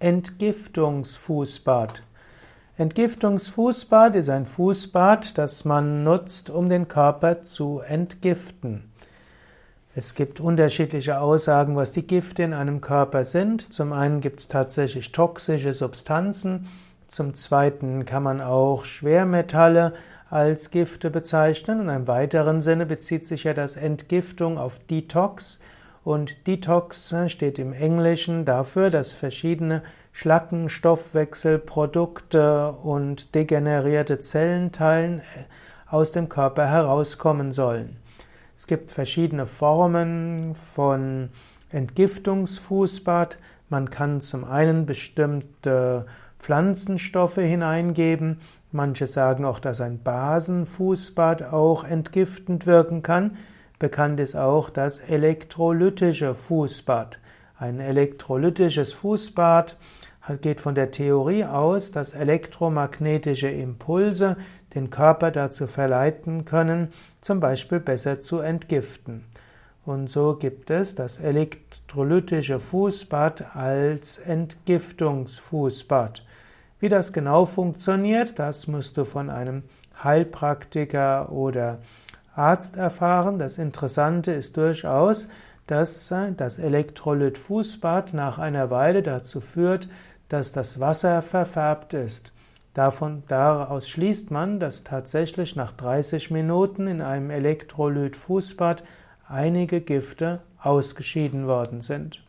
Entgiftungsfußbad. Entgiftungsfußbad ist ein Fußbad, das man nutzt, um den Körper zu entgiften. Es gibt unterschiedliche Aussagen, was die Gifte in einem Körper sind. Zum einen gibt es tatsächlich toxische Substanzen, zum zweiten kann man auch Schwermetalle als Gifte bezeichnen. In einem weiteren Sinne bezieht sich ja das Entgiftung auf Detox. Und Detox steht im Englischen dafür, dass verschiedene Schlacken, Stoffwechselprodukte und degenerierte Zellenteilen aus dem Körper herauskommen sollen. Es gibt verschiedene Formen von Entgiftungsfußbad. Man kann zum einen bestimmte Pflanzenstoffe hineingeben. Manche sagen auch, dass ein Basenfußbad auch entgiftend wirken kann. Bekannt ist auch das elektrolytische Fußbad. Ein elektrolytisches Fußbad geht von der Theorie aus, dass elektromagnetische Impulse den Körper dazu verleiten können, zum Beispiel besser zu entgiften. Und so gibt es das elektrolytische Fußbad als Entgiftungsfußbad. Wie das genau funktioniert, das musst du von einem Heilpraktiker oder Arzt erfahren. Das Interessante ist durchaus, dass das Elektrolyt-Fußbad nach einer Weile dazu führt, dass das Wasser verfärbt ist. Davon, daraus schließt man, dass tatsächlich nach 30 Minuten in einem Elektrolyt-Fußbad einige Gifte ausgeschieden worden sind.